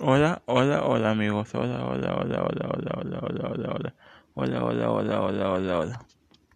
Hola, hola, hola amigos. Hola, hola, hola, hola, hola, hola, hola, hola. Hola, hola, hola, hola.